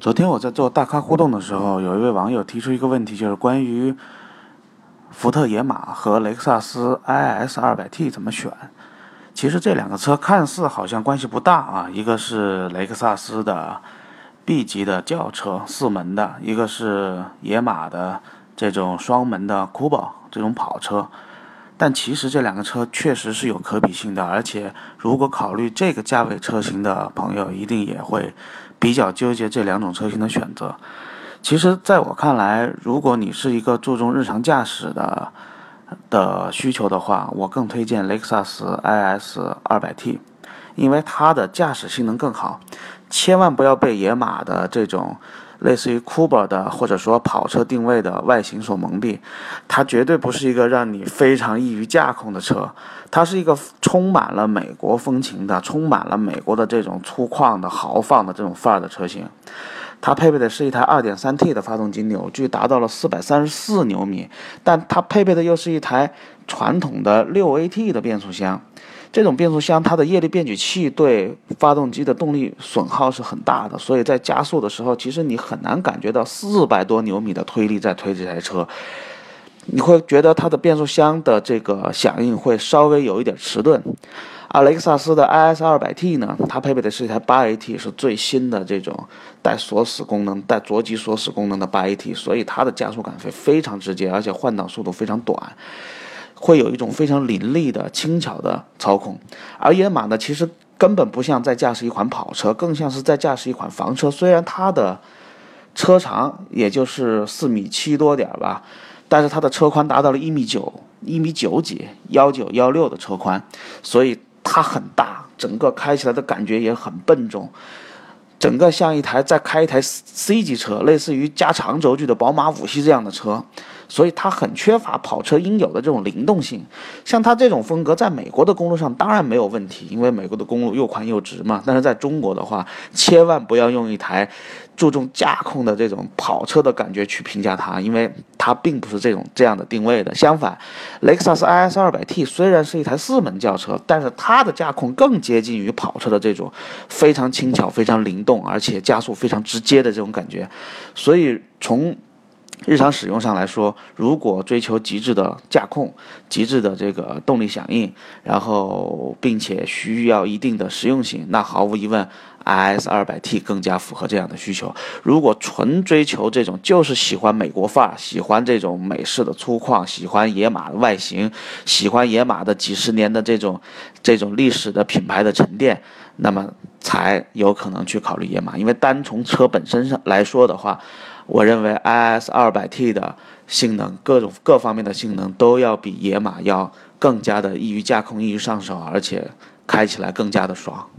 昨天我在做大咖互动的时候，有一位网友提出一个问题，就是关于福特野马和雷克萨斯 IS 200T 怎么选。其实这两个车看似好像关系不大啊，一个是雷克萨斯的 B 级的轿车，四门的；一个是野马的这种双门的 Kubo 这种跑车。但其实这两个车确实是有可比性的，而且如果考虑这个价位车型的朋友，一定也会比较纠结这两种车型的选择。其实，在我看来，如果你是一个注重日常驾驶的的需求的话，我更推荐雷克萨斯 IS 200T，因为它的驾驶性能更好。千万不要被野马的这种。类似于 Kuba 的或者说跑车定位的外形所蒙蔽，它绝对不是一个让你非常易于驾控的车，它是一个充满了美国风情的、充满了美国的这种粗犷的豪放的这种范儿的车型。它配备的是一台 2.3T 的发动机，扭矩达到了434牛米，但它配备的又是一台传统的 6AT 的变速箱。这种变速箱，它的液力变矩器对发动机的动力损耗是很大的，所以在加速的时候，其实你很难感觉到四百多牛米的推力在推这台车，你会觉得它的变速箱的这个响应会稍微有一点迟钝。而雷克萨斯的 IS 200T 呢，它配备的是一台 8AT，是最新的这种带锁死功能、带着级锁死功能的 8AT，所以它的加速感会非常直接，而且换挡速度非常短。会有一种非常凌厉的轻巧的操控，而野马呢，其实根本不像在驾驶一款跑车，更像是在驾驶一款房车。虽然它的车长也就是四米七多点吧，但是它的车宽达到了一米九，一米九几，幺九幺六的车宽，所以它很大，整个开起来的感觉也很笨重。整个像一台在开一台 C 级车，类似于加长轴距的宝马五系这样的车，所以它很缺乏跑车应有的这种灵动性。像它这种风格，在美国的公路上当然没有问题，因为美国的公路又宽又直嘛。但是在中国的话，千万不要用一台。注重驾控的这种跑车的感觉去评价它，因为它并不是这种这样的定位的。相反，雷克萨斯 IS 200T 虽然是一台四门轿车，但是它的驾控更接近于跑车的这种非常轻巧、非常灵动，而且加速非常直接的这种感觉。所以从日常使用上来说，如果追求极致的驾控、极致的这个动力响应，然后并且需要一定的实用性，那毫无疑问，IS 200T 更加符合这样的需求。如果纯追求这种，就是喜欢美国范儿，喜欢这种美式的粗犷，喜欢野马的外形，喜欢野马的几十年的这种这种历史的品牌的沉淀，那么才有可能去考虑野马。因为单从车本身上来说的话，我认为 IS 二百 t 的性能，各种各方面的性能都要比野马要更加的易于驾控、易于上手，而且开起来更加的爽。